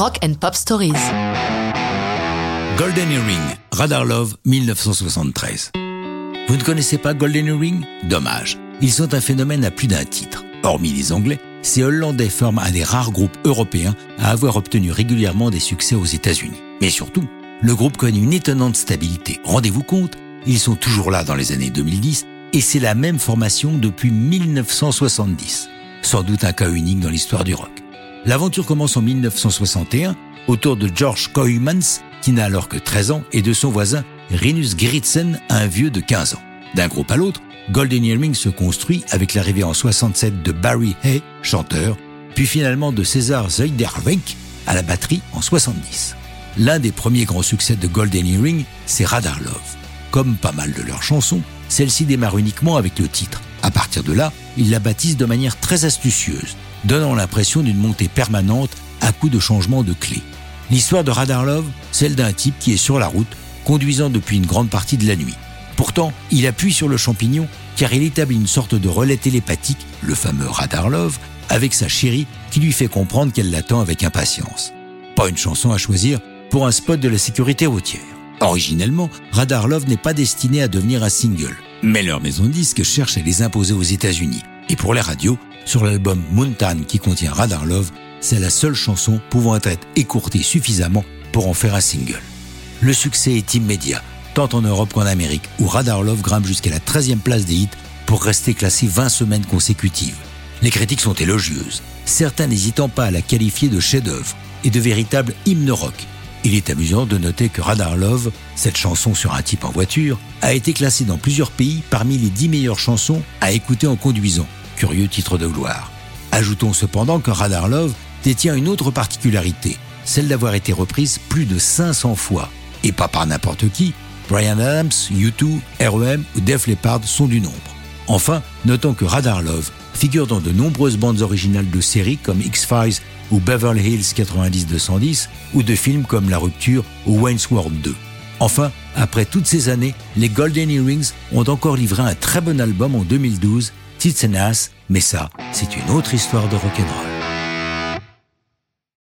Rock and Pop Stories. Golden Earring, Radar Love, 1973. Vous ne connaissez pas Golden Earring? Dommage. Ils sont un phénomène à plus d'un titre. Hormis les Anglais, ces Hollandais forment un des rares groupes européens à avoir obtenu régulièrement des succès aux États-Unis. Mais surtout, le groupe connaît une étonnante stabilité. Rendez-vous compte, ils sont toujours là dans les années 2010 et c'est la même formation depuis 1970. Sans doute un cas unique dans l'histoire du rock. L'aventure commence en 1961 autour de George Koymans, qui n'a alors que 13 ans, et de son voisin Rinus Gritsen, un vieux de 15 ans. D'un groupe à l'autre, Golden Earring se construit avec l'arrivée en 67 de Barry Hay, chanteur, puis finalement de César Zuiderwijk à la batterie en 70. L'un des premiers grands succès de Golden Earring, c'est Radar Love. Comme pas mal de leurs chansons, celle-ci démarre uniquement avec le titre. À partir de là, ils la baptisent de manière très astucieuse, donnant l'impression d'une montée permanente à coup de changement de clé. L'histoire de Radar Love, celle d'un type qui est sur la route, conduisant depuis une grande partie de la nuit. Pourtant, il appuie sur le champignon car il établit une sorte de relais télépathique, le fameux Radar Love, avec sa chérie qui lui fait comprendre qu'elle l'attend avec impatience. Pas une chanson à choisir pour un spot de la sécurité routière. Originellement, Radar Love n'est pas destiné à devenir un single, mais leur maison de disques cherche à les imposer aux États-Unis. Et pour les radios, sur l'album Mountain qui contient Radar Love, c'est la seule chanson pouvant être écourtée suffisamment pour en faire un single. Le succès est immédiat, tant en Europe qu'en Amérique, où Radar Love grimpe jusqu'à la 13e place des hits pour rester classé 20 semaines consécutives. Les critiques sont élogieuses, certains n'hésitant pas à la qualifier de chef-d'œuvre et de véritable hymne rock. Il est amusant de noter que Radar Love, cette chanson sur un type en voiture, a été classée dans plusieurs pays parmi les 10 meilleures chansons à écouter en conduisant. Curieux titre de gloire. Ajoutons cependant que Radar Love détient une autre particularité, celle d'avoir été reprise plus de 500 fois. Et pas par n'importe qui, Brian Adams, U2, REM ou Def Leppard sont du nombre. Enfin, notons que Radar Love figure dans de nombreuses bandes originales de séries comme X-Files ou Beverly Hills 90-210 ou de films comme La Rupture ou Wayne's World 2. Enfin, après toutes ces années, les Golden Earrings ont encore livré un très bon album en 2012, Tits and Ass, mais ça, c'est une autre histoire de rock'n'roll.